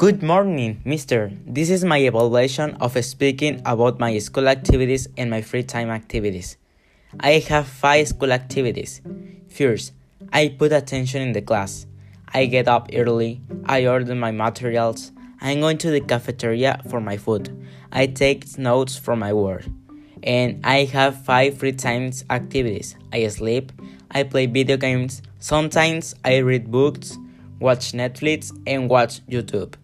Good morning, mister. This is my evaluation of speaking about my school activities and my free time activities. I have five school activities. First, I put attention in the class. I get up early. I order my materials. I'm going to the cafeteria for my food. I take notes for my work. And I have five free time activities. I sleep. I play video games. Sometimes I read books, watch Netflix, and watch YouTube.